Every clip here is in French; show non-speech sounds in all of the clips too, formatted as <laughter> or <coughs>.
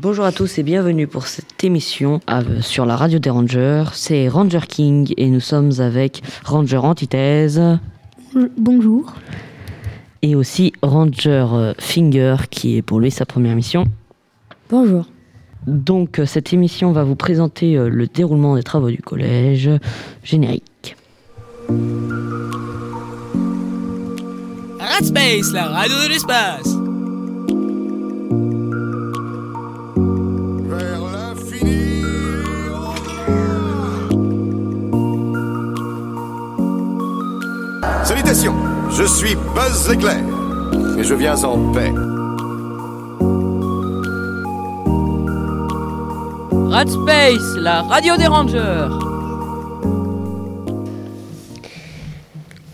Bonjour à tous et bienvenue pour cette émission euh, sur la radio des Rangers. C'est Ranger King et nous sommes avec Ranger Antithèse. Bonjour. Et aussi Ranger euh, Finger qui est pour lui sa première mission. Bonjour. Donc euh, cette émission va vous présenter le déroulement des travaux du collège. Générique. Radspace, la radio de l'espace. Salutations, je suis Buzz Éclair et je viens en paix. Radspace, la radio des rangers.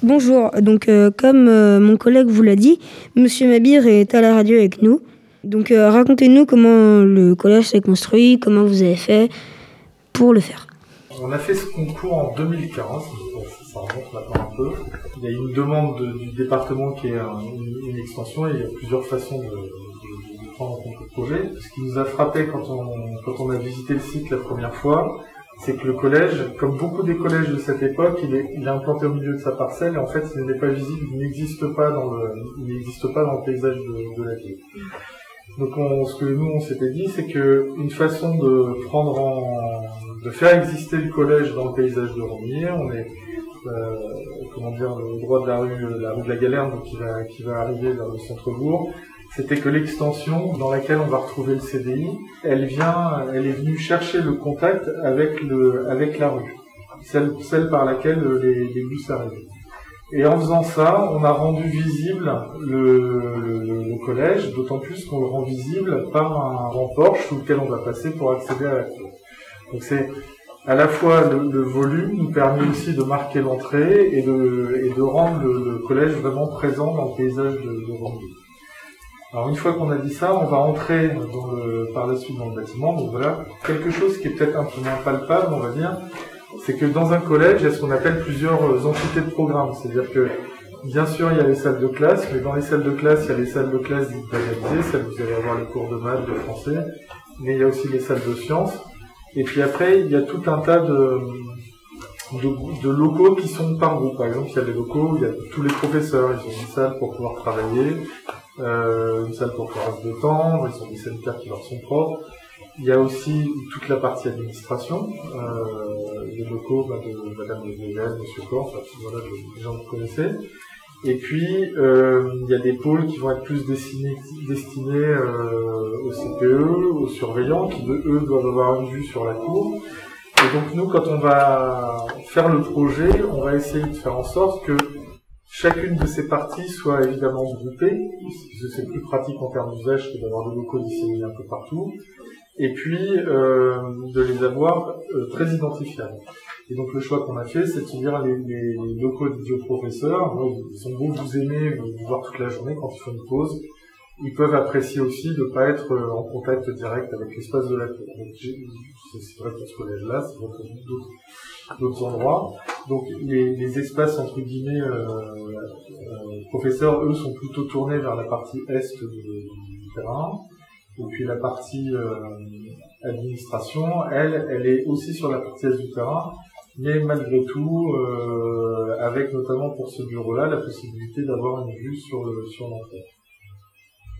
Bonjour, donc euh, comme euh, mon collègue vous l'a dit, Monsieur Mabir est à la radio avec nous. Donc euh, racontez-nous comment le collège s'est construit, comment vous avez fait pour le faire. On a fait ce concours en 2015, ça remonte maintenant un peu. Il y a une demande du département qui est une, extension et il y a plusieurs façons de, prendre en compte le projet. Ce qui nous a frappé quand on, a visité le site la première fois, c'est que le collège, comme beaucoup des collèges de cette époque, il est, implanté au milieu de sa parcelle et en fait il n'est pas visible, il n'existe pas dans le, pas dans le paysage de, la ville. Donc ce que nous on s'était dit, c'est que une façon de prendre en, de faire exister le collège dans le paysage de Romilly, on est euh, comment dire le droit de la rue, la rue de la Galerne, donc qui va qui va arriver vers le centre-bourg, c'était que l'extension dans laquelle on va retrouver le CDI, elle vient, elle est venue chercher le contact avec le avec la rue, celle celle par laquelle les, les bus arrivent. Et en faisant ça, on a rendu visible le, collège, d'autant plus qu'on le rend visible par un grand porche sous lequel on va passer pour accéder à la cour. Donc c'est à la fois le, volume nous permet aussi de marquer l'entrée et de, rendre le, collège vraiment présent dans le paysage de, de Alors une fois qu'on a dit ça, on va entrer par la suite dans le bâtiment. Donc voilà, quelque chose qui est peut-être un peu moins palpable, on va dire, c'est que dans un collège, il y a ce qu'on appelle plusieurs euh, entités de programme. C'est-à-dire que, bien sûr, il y a les salles de classe, mais dans les salles de classe, il y a les salles de classe dites celles où vous allez avoir les cours de maths, de français, mais il y a aussi les salles de sciences. Et puis après, il y a tout un tas de, de, locaux qui sont par groupe. Par exemple, il y a des locaux où il y a tous les professeurs, ils ont une salle pour pouvoir travailler, euh, une salle pour pouvoir se détendre, ils ont des sanitaires qui leur sont propres. Il y a aussi toute la partie administration, euh, les locaux bah, de Madame M. Monsieur Corps, enfin, voilà, les gens que vous connaissez. Et puis, euh, il y a des pôles qui vont être plus destinés, destinés euh, au CPE, aux surveillants, qui eux doivent avoir une vue sur la cour. Et donc nous, quand on va faire le projet, on va essayer de faire en sorte que chacune de ces parties soit évidemment groupée, parce que c'est plus pratique en termes d'usage que d'avoir des locaux disséminés un peu partout et puis euh, de les avoir très identifiables. Et donc le choix qu'on a fait, c'est de se dire les, les, locaux des professeurs, ils sont beaux vous aimer, vous voir toute la journée quand ils font une pause, ils peuvent apprécier aussi de ne pas être euh, en contact direct avec l'espace de la cour. C'est vrai pour ce collège-là, c'est vrai pour d'autres endroits. Donc les, espaces entre guillemets euh, euh, professeurs, eux, sont plutôt tournés vers la partie est du terrain. Et puis la partie euh, administration, elle, elle est aussi sur la partie du terrain, mais malgré tout, euh, avec notamment pour ce bureau-là, la possibilité d'avoir une vue sur le sur l'entrée.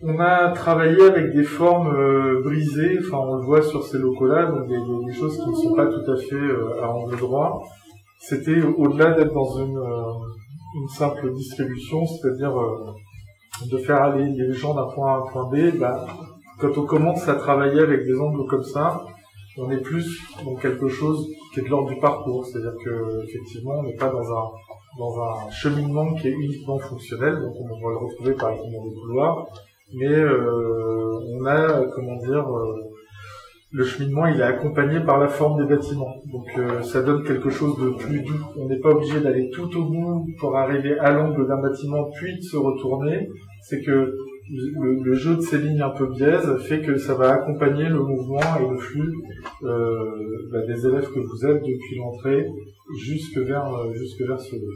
On a travaillé avec des formes euh, brisées, enfin on le voit sur ces locaux-là, donc il y, a, des choses qui ne sont pas tout à fait à angle droit. C'était au-delà d'être dans une, une simple distribution, c'est-à-dire de faire aller les gens d'un point A à un point B, bah, quand on commence à travailler avec des angles comme ça, on est plus dans quelque chose qui est de l'ordre du parcours, c'est-à-dire que effectivement, on n'est pas dans un dans un cheminement qui est uniquement fonctionnel, donc on va le retrouver par exemple dans les couloirs, mais euh, on a comment dire euh, le cheminement il est accompagné par la forme des bâtiments, donc euh, ça donne quelque chose de plus doux. On n'est pas obligé d'aller tout au bout pour arriver à l'angle d'un bâtiment puis de se retourner. C'est que le, jeu de ces lignes un peu biaises fait que ça va accompagner le mouvement et le flux euh, bah, des élèves que vous êtes depuis l'entrée jusque vers euh, jusque vers ce lieu.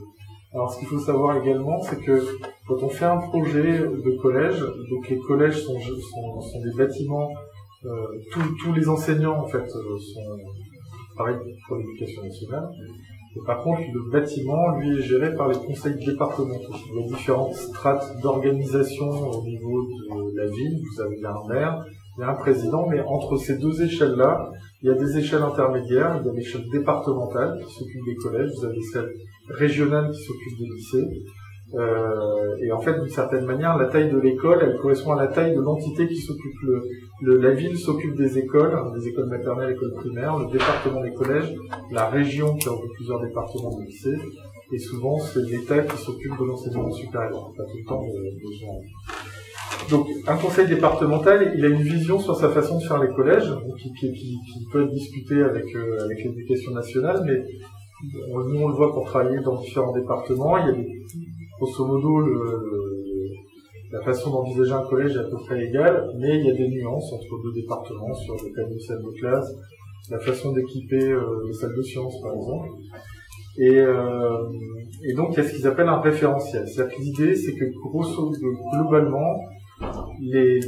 Alors ce qu'il faut savoir également, c'est que quand on fait un projet de collège, donc les collèges sont, sont, des bâtiments tous les enseignants en fait sont pareil pour l'éducation nationale. Par contre, le bâtiment, lui, est géré par les conseils départementaux. Il y a différentes strates d'organisation au niveau de la ville. Vous avez un maire, il y a un président, mais entre ces deux échelles-là, il y a des échelles intermédiaires. Il y a l'échelle départementale qui s'occupe des collèges, vous avez celle régionale qui s'occupe des lycées, euh, et en fait, d'une certaine manière, la taille de l'école, elle correspond à la taille de l'entité qui s'occupe. La ville s'occupe des écoles, des écoles maternelles, écoles primaires, le département des collèges, la région qui a plusieurs départements de lycées, et souvent c'est l'État qui s'occupe de l'enseignement supérieur. Pas tout le temps besoin. Donc, un conseil départemental, il a une vision sur sa façon de faire les collèges, qui, qui, qui, peut être discutée avec, euh, avec l'éducation nationale, mais nous on le voit pour travailler dans différents départements. Il y a des grosso modo, la façon d'envisager un collège est à peu près égale, mais il y a des nuances entre deux départements sur le cas de salle de classe, la façon d'équiper euh, les salles de sciences, par exemple. Et, euh, et donc, il y a ce qu'ils appellent un référentiel. C'est-à-dire que l'idée, c'est que grosso, globalement, les,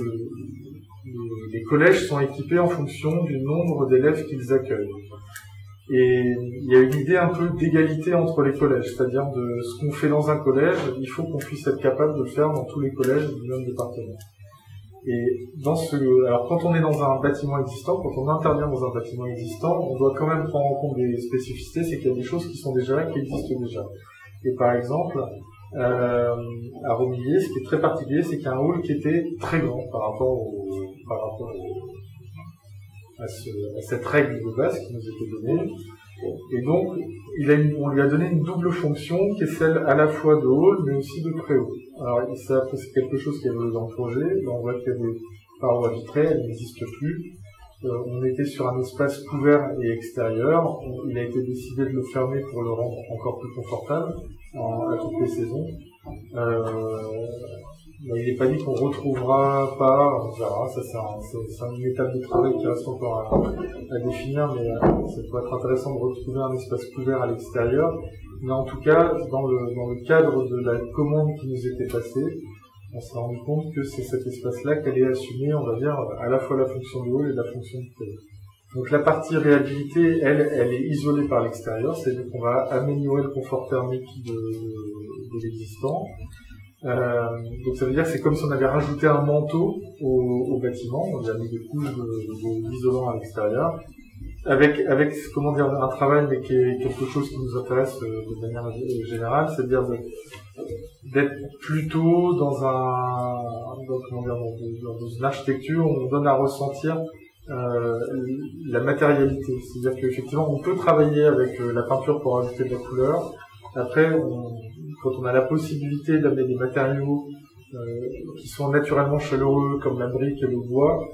les collèges sont équipés en fonction du nombre d'élèves qu'ils accueillent. Et il y a une idée un peu d'égalité entre les collèges, c'est-à-dire de ce qu'on fait dans un collège, il faut qu'on puisse être capable de le faire dans tous les collèges du même département. Et dans ce, alors quand on est dans un bâtiment existant, quand on intervient dans un bâtiment existant, on doit quand même prendre en compte des spécificités, c'est qu'il y a des choses qui sont déjà là, qui existent déjà. Et par exemple, euh, à Romilly, ce qui est très particulier, c'est qu'il y a un hall qui était très grand par rapport au, par rapport au, à, cette règle de base qui nous était donnée. Et donc, on lui a donné une double fonction qui est celle à la fois de hall, mais aussi de préau. Alors, c'est quelque chose qui avait dans le projet. On voit qu'il y a des parois vitrées, elles n'existent plus. Euh, on était sur un espace couvert et extérieur. il a été décidé de le fermer pour le rendre encore plus confortable à toutes les saisons. Euh, il n'est pas dit qu'on retrouvera pas, on verra, ça c'est un, une étape de travail qui reste encore à, définir, mais euh, ça peut être intéressant de retrouver un espace couvert à l'extérieur. Mais en tout cas, dans le, dans le cadre de la commande qui nous était passée, on s'est rendu compte que c'est cet espace-là qu'elle est assumée, on va dire, à la fois la fonction de haut et la fonction de télé. Donc la partie réhabilité, elle, elle est isolée par l'extérieur, c'est-à-dire qu'on va améliorer le confort thermique de, de l'existant. Euh, donc ça veut dire c'est comme si on avait rajouté un manteau au, au bâtiment, on a mis des couches d'isolant à l'extérieur, avec avec comment dire un travail mais qui est quelque chose qui nous intéresse euh, de manière générale, c'est-à-dire d'être plutôt dans un dans, comment dire, dans, une architecture où on donne à ressentir euh, la matérialité, c'est-à-dire qu'effectivement on peut travailler avec euh, la peinture pour ajouter de la couleur. Après, on, quand on a la possibilité d'amener des matériaux euh, qui sont naturellement chaleureux, comme la brique et le bois,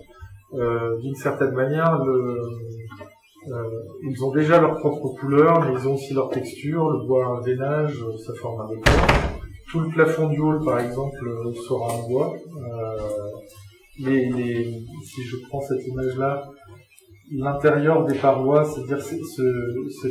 euh, d'une certaine manière, euh, ils ont déjà leur propre couleur, mais ils ont aussi leur texture. Le bois un veinage, ça forme un décor. Tout le plafond du hall, par exemple, sera en bois. Les, si je prends cette image-là, l'intérieur des parois, c'est-à-dire ce, ce,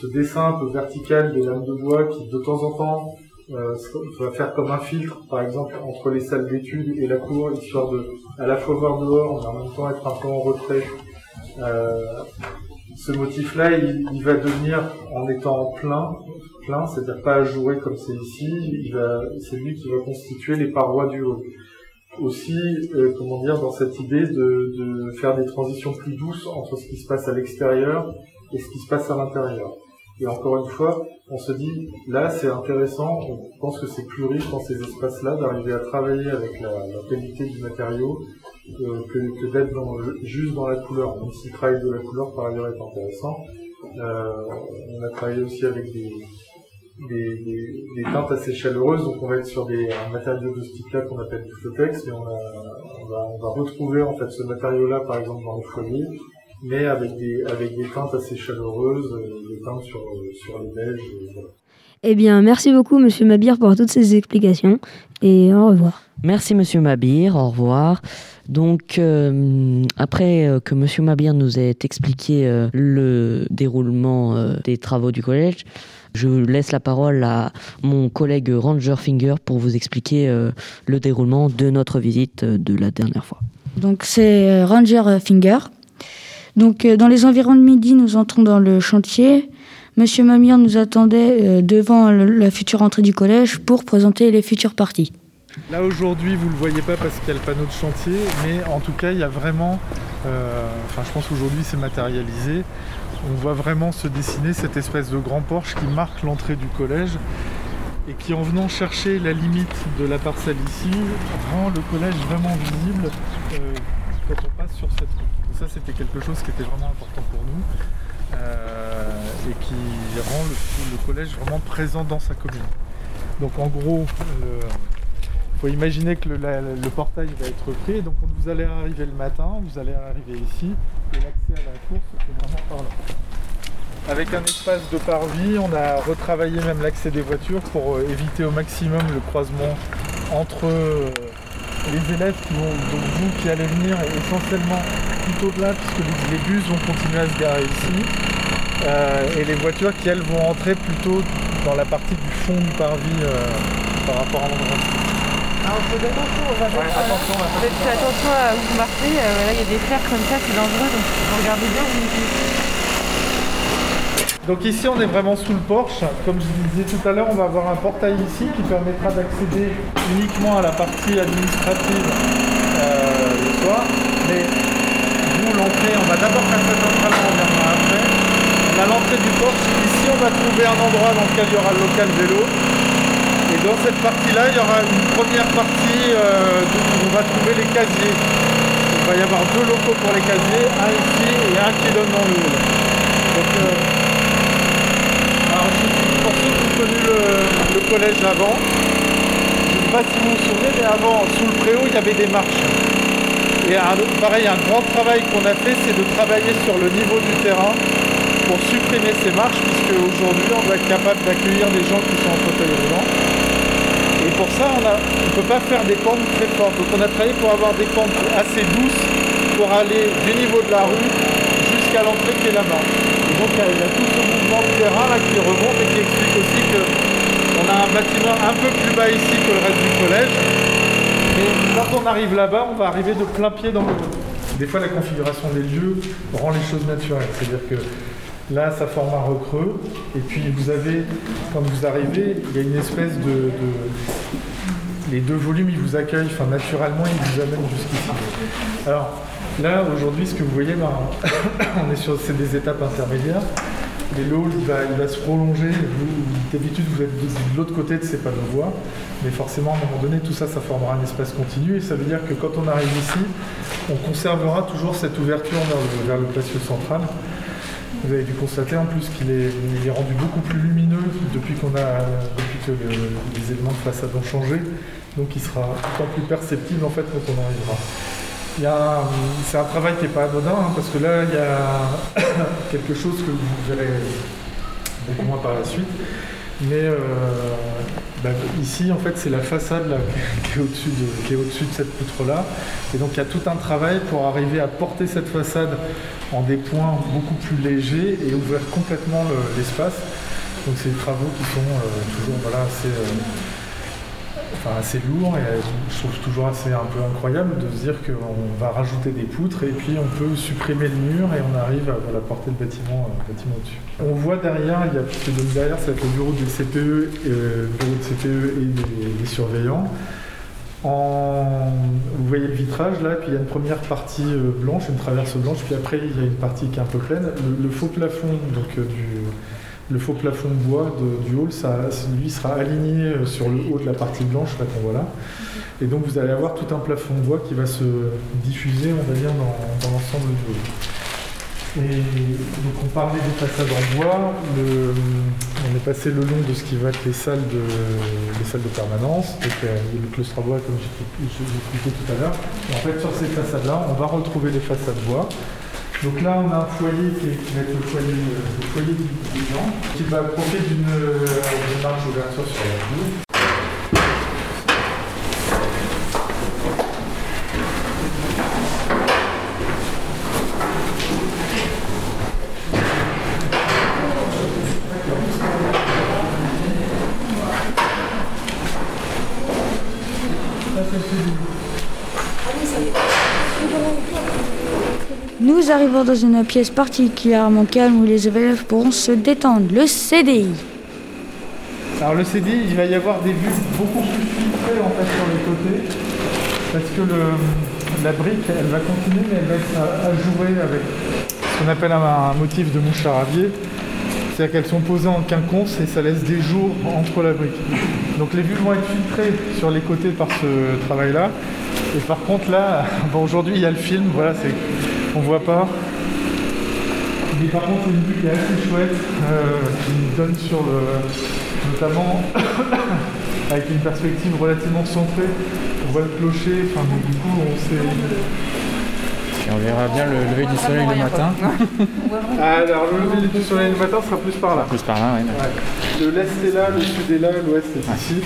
ce, dessin un peu vertical des lames de bois qui de temps en temps euh, va faire comme un filtre, par exemple, entre les salles d'études et la cour, histoire de à la fois voir dehors, mais en même temps être un peu en retrait. Euh, ce motif-là, il, va devenir, en étant plein, plein, c'est-à-dire pas ajouré comme c'est ici, c'est lui qui va constituer les parois du haut aussi, euh, comment dire, dans cette idée de, de, faire des transitions plus douces entre ce qui se passe à l'extérieur et ce qui se passe à l'intérieur. Et encore une fois, on se dit, là, c'est intéressant, on pense que c'est plus riche dans ces espaces-là d'arriver à travailler avec la, la qualité du matériau euh, que, que d'être juste dans la couleur. Même si le travail de la couleur, par ailleurs, est intéressant. Euh, on a travaillé aussi avec des, des, des, des, teintes assez chaleureuses, donc on va être sur des, un matériau de ce type-là qu'on appelle du flotex, et on, a, on, va, on, va, retrouver en fait ce matériau-là par exemple dans les foyers, mais avec des, avec des teintes assez chaleureuses, euh, des teintes sur, sur les beiges. Voilà. Eh bien, merci beaucoup, Monsieur Mabir, pour toutes ces explications, et au revoir. Merci, Monsieur Mabir, au revoir. Donc, euh, après euh, que Monsieur Mabir nous ait expliqué euh, le déroulement euh, des travaux du collège, je laisse la parole à mon collègue Ranger Finger pour vous expliquer euh, le déroulement de notre visite de la dernière fois. Donc c'est euh, Ranger Finger. Donc euh, dans les environs de midi, nous entrons dans le chantier. Monsieur Mamir nous attendait euh, devant le- la future entrée du collège pour présenter les futures parties. Là aujourd'hui, vous le voyez pas parce qu'il y a le panneau de chantier, mais en tout cas, il y a vraiment, euh, enfin, je pense qu'aujourd'hui c'est matérialisé. On voit vraiment se dessiner cette espèce de grand porche qui marque l'entrée du collège et qui, en venant chercher la limite de la parcelle ici, rend le collège vraiment visible euh, quand on passe sur cette route. Ça, c'était quelque chose qui était vraiment important pour nous euh, et qui rend le, collège vraiment présent dans sa commune. Donc en gros, le, faut imaginer que le, portail va être pris, donc vous allez arriver le matin, vous allez arriver ici, et l'accès à la course c'est vraiment par là. Avec un espace de parvis, on a retravaillé même l'accès des voitures pour euh, éviter au maximum le croisement entre euh, les élèves qui vont, donc vous qui allez venir essentiellement plutôt de là, puisque les, bus vont continuer à se garer ici, euh, et les voitures qui elles vont entrer plutôt dans la partie du fond du parvis par rapport à l'endroit. Attention, on va faire attention, Faites attention à où vous marchez. euh, là, il y a des fers comme ça, c'est dangereux. Donc, regardez bien vous Donc ici on est vraiment sous le porche. Comme je disais tout à l'heure, on va avoir un portail ici qui permettra d'accéder uniquement à la partie administrative euh, le soir. Mais vous l'entrée, on va d'abord faire cette entrée on reviendra après. On a l'entrée du porche. Ici on va trouver un endroit dans lequel il y aura le local vélo. Dans cette partie-là, il y aura une première partie euh, où on va trouver les casiers. Il va y avoir deux locaux pour les casiers, un ici et un qui donne dans hall. Donc, euh, alors, pour ceux qui ont connu le, collège avant, je ne sais pas si vous vous souvenez, mais avant, sous le préau, il y avait des marches. Et un- pareil, un grand travail qu'on a fait, c'est de travailler sur le niveau du terrain pour supprimer ces marches, puisque aujourd'hui, on doit être capable d'accueillir des gens qui sont en fauteuil. Pour ça, on ne peut pas faire des pentes très fortes. Donc on a travaillé pour avoir des pentes assez douces pour aller du niveau de la rue jusqu'à l'entrée qui est la. Et donc il y a- tout ce mouvement de terrain là qui remonte et qui explique aussi qu'on a un bâtiment un peu plus bas ici que le reste du collège. Mais quand on arrive là-bas, on va arriver de plein pied dans le... Des fois, la configuration des lieux rend les choses naturelles. C'est-à-dire que là, ça forme un recreux. Et puis, vous avez, quand vous arrivez, il y a une espèce de... Les deux volumes, ils vous accueillent, enfin, naturellement, ils vous amènent jusqu'ici. Alors, là, aujourd'hui, ce que vous voyez, ben, <coughs> on est sur c'est des étapes intermédiaires. Et le hall, il va, il va se prolonger. D'habitude, vous êtes de, l'autre côté de ces panneaux de voie. Mais forcément, à un moment donné, tout ça, ça formera un espace continu. Et ça veut dire que quand on arrive ici, on conservera toujours cette ouverture vers le, vers le central. Vous avez dû constater en plus qu'il est, rendu beaucoup plus lumineux depuis, a, depuis que le- les éléments de façade ont changé. Donc il sera d'autant plus perceptible en fait quand on arrivera. C'est un travail qui n'est pas anodin hein, parce que là il y a <coughs> quelque chose que vous verrez beaucoup moins par la suite. Mais euh, bah, ici en fait c'est la façade <laughs> qui est au-dessus de, cette poutre-là. Et donc il y a tout un travail pour arriver à porter cette façade en des points beaucoup plus légers et ouvrir complètement le- l'espace. Donc c'est des travaux qui sont euh, toujours voilà, assez, euh, assez lourds et euh, je trouve toujours assez un peu incroyable de se dire qu'on va rajouter des poutres et puis on peut supprimer le mur et on arrive à voilà, porter le bâtiment, euh, bâtiment au-dessus. On voit derrière, il y a, puisque donc derrière c'est le bureau du CPE, euh, bureau de CPE et des, surveillants. Vous voyez le vitrage là, puis il y a une première partie blanche, une traverse blanche, puis après il y a une partie qui est un peu pleine. Le, le faux plafond, donc du, le faux plafond de bois du hall, ça, lui sera aligné euh, sur le haut de la partie blanche qu'on voit là. Et donc vous allez avoir tout un plafond de bois qui va se diffuser, on va dire, dans, l'ensemble du hall. Et donc on parlait des façades en bois, on est passé le long de ce qui va être les salles de, permanence, donc le claustre à bois comme expliqué tout à l'heure. En fait sur ces façades-là, on va retrouver les façades bois. Donc là on a un foyer qui, va être le foyer, euh, le foyer du étudiant, qui va profiter d'une euh, marge d'ouverture sur la cour. Arrivons dans une pièce particulièrement calme où les élèves pourront se détendre, le CDI. Alors le CDI, il va y avoir des vues beaucoup plus filtrées en fait sur les côtés, parce que la brique, elle va continuer, mais elle va être ajourée avec ce qu'on appelle un, un motif de mouche à ravier. C'est-à-dire qu'elles sont posées en quinconce et ça laisse des jours entre la brique. Donc les vues vont être filtrées sur les côtés par ce travail-là. Et par contre là, <laughs> bon, aujourd'hui il y a le film, voilà, c'est on voit pas. Mais par contre c'est une vue qui est assez chouette, euh, qui donne sur le. notamment <coughs> avec une perspective relativement centrée. On voit le clocher, enfin donc, du coup on sait. Et on verra bien le lever du soleil le matin. Alors le lever du soleil le matin sera plus par là. Plus par là, oui. Ouais. Le l'est est là, le sud est là, l'ouest est ici.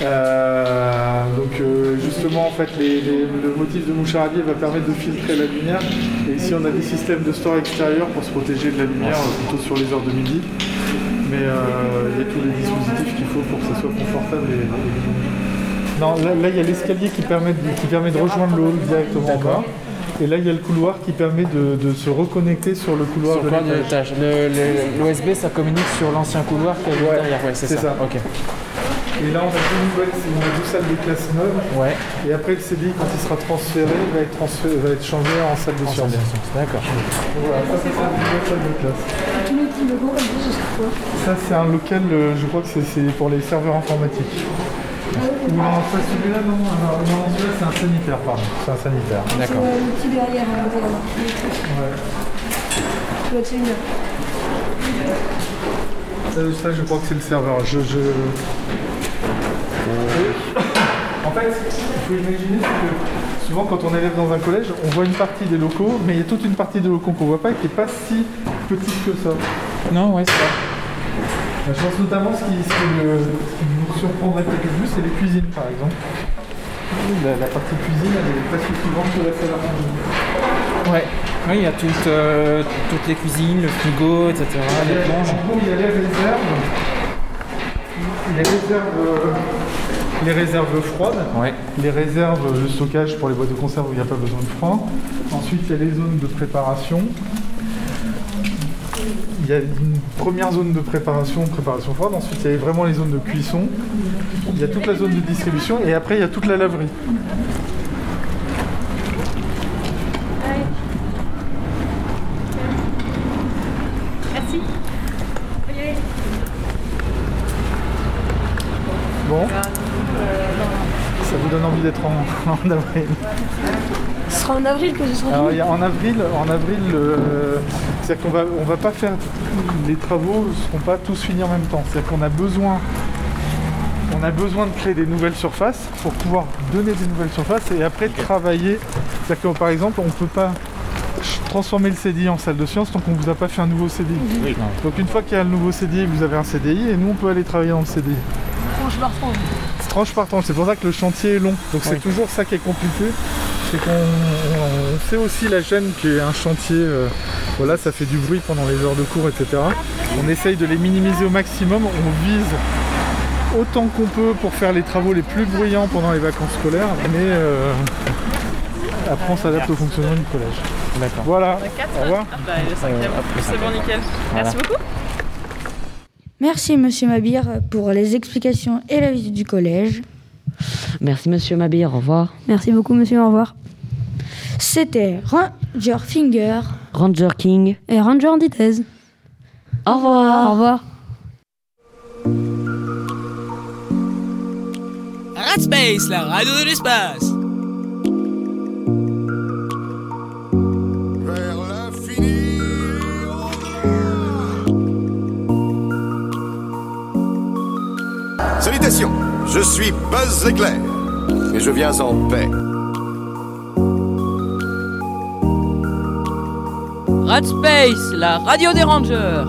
Euh, donc euh, justement en fait les- les- le motif de ravier va permettre de filtrer la lumière. Et ici on a des systèmes de store extérieur pour se protéger de la lumière euh, plutôt sur les heures de midi. Mais il y a tous les dispositifs qu'il faut pour que ça soit confortable et, non là, il y a l'escalier qui permet de, qui permet de rejoindre le hall directement en bas. Et là il y a le couloir qui permet de, de se reconnecter sur le couloir Sur de l'étage. L'OSB, ça communique sur l'ancien couloir qui est Ouais, derrière. Ouais, c'est ça. Et là, on a deux nouvelles, c'est- on a deux salles de classe neuves. Ouais. Et après, le CDI, quand il sera transféré, va être, transféré, va être changé en salle de En sciences. D'accord. Voilà, ça, c'est une nouvelle salle de classe. Ça, c'est un local, euh, je crois que c'est- c'est pour les serveurs informatiques. Non, pas celui-là, non, alors, non, celui-là, c'est un sanitaire, pardon. C'est un sanitaire. D'accord. Ça, ça, je crois que c'est le serveur. Je, je... En fait, il faut imaginer que souvent quand on élève dans un collège, on voit une partie des locaux, mais il y a toute une partie des locaux qu'on voit pas et qui n'est pas si petite que ça. Non, ouais, c'est ça. Je pense notamment ce qui, ce qui ce vous surprendrait peut-être le plus, c'est les cuisines par exemple. La, la partie cuisine, elle est presque plus grande que la salle à manger. Ouais. Oui, il y a toutes, euh, toutes les cuisines, le frigo, etc. Les a- plonges. En gros, il y a les réserves. Les réserves, euh, les réserves froides. Ouais. Les réserves de stockage pour les boîtes de conserve où il n'y a pas besoin de froid. Ensuite, il y a les zones de préparation. Il y a une première zone de préparation, préparation froide. Ensuite, il y a vraiment les zones de cuisson. Il y a toute la zone de distribution. Et après, il y a toute la laverie. Merci. Bon. Ça vous donne envie d'être en, <laughs> en avril. Ce sera en avril que ce sera Alors, il y a- en avril, en avril, euh, c'est-à-dire qu'on va, on va pas faire les travaux ne seront pas tous finis en même temps. C'est-à-dire qu'on a besoin, on a besoin de créer des nouvelles surfaces pour pouvoir donner des nouvelles surfaces et après travailler. C'est-à-dire que par exemple, on peut pas transformer le CDI en salle de sciences tant qu'on vous a pas fait un nouveau CDI. Oui. Donc une fois qu'il y a le nouveau CDI, vous avez un CDI et nous on peut aller travailler dans le CDI. Tranche par tranche, c'est pour ça que le chantier est long. Donc c'est Oui. toujours ça qui est compliqué. C'est qu'on on- on fait aussi la gêne qui est un chantier, euh, voilà, ça fait du bruit pendant les heures de cours, etc. On essaye de les minimiser au maximum, on vise autant qu'on peut pour faire les travaux les plus bruyants pendant les vacances scolaires, mais euh, après on s'adapte au fonctionnement du collège. D'accord. Voilà, au revoir. Ah bah, le cinquième. Euh, C'est bon, nickel. Merci beaucoup. Merci Monsieur Mabir pour les explications et la visite du collège. Merci Monsieur Mabir, au revoir. Merci beaucoup, monsieur. Au revoir. C'était Ranger Finger. Ranger King, Et Ranger Antithèse. au revoir. Au revoir. Radspace, la radio de l'espace. Je suis Buzz Éclair et je viens en paix. Radspace, la radio des rangers.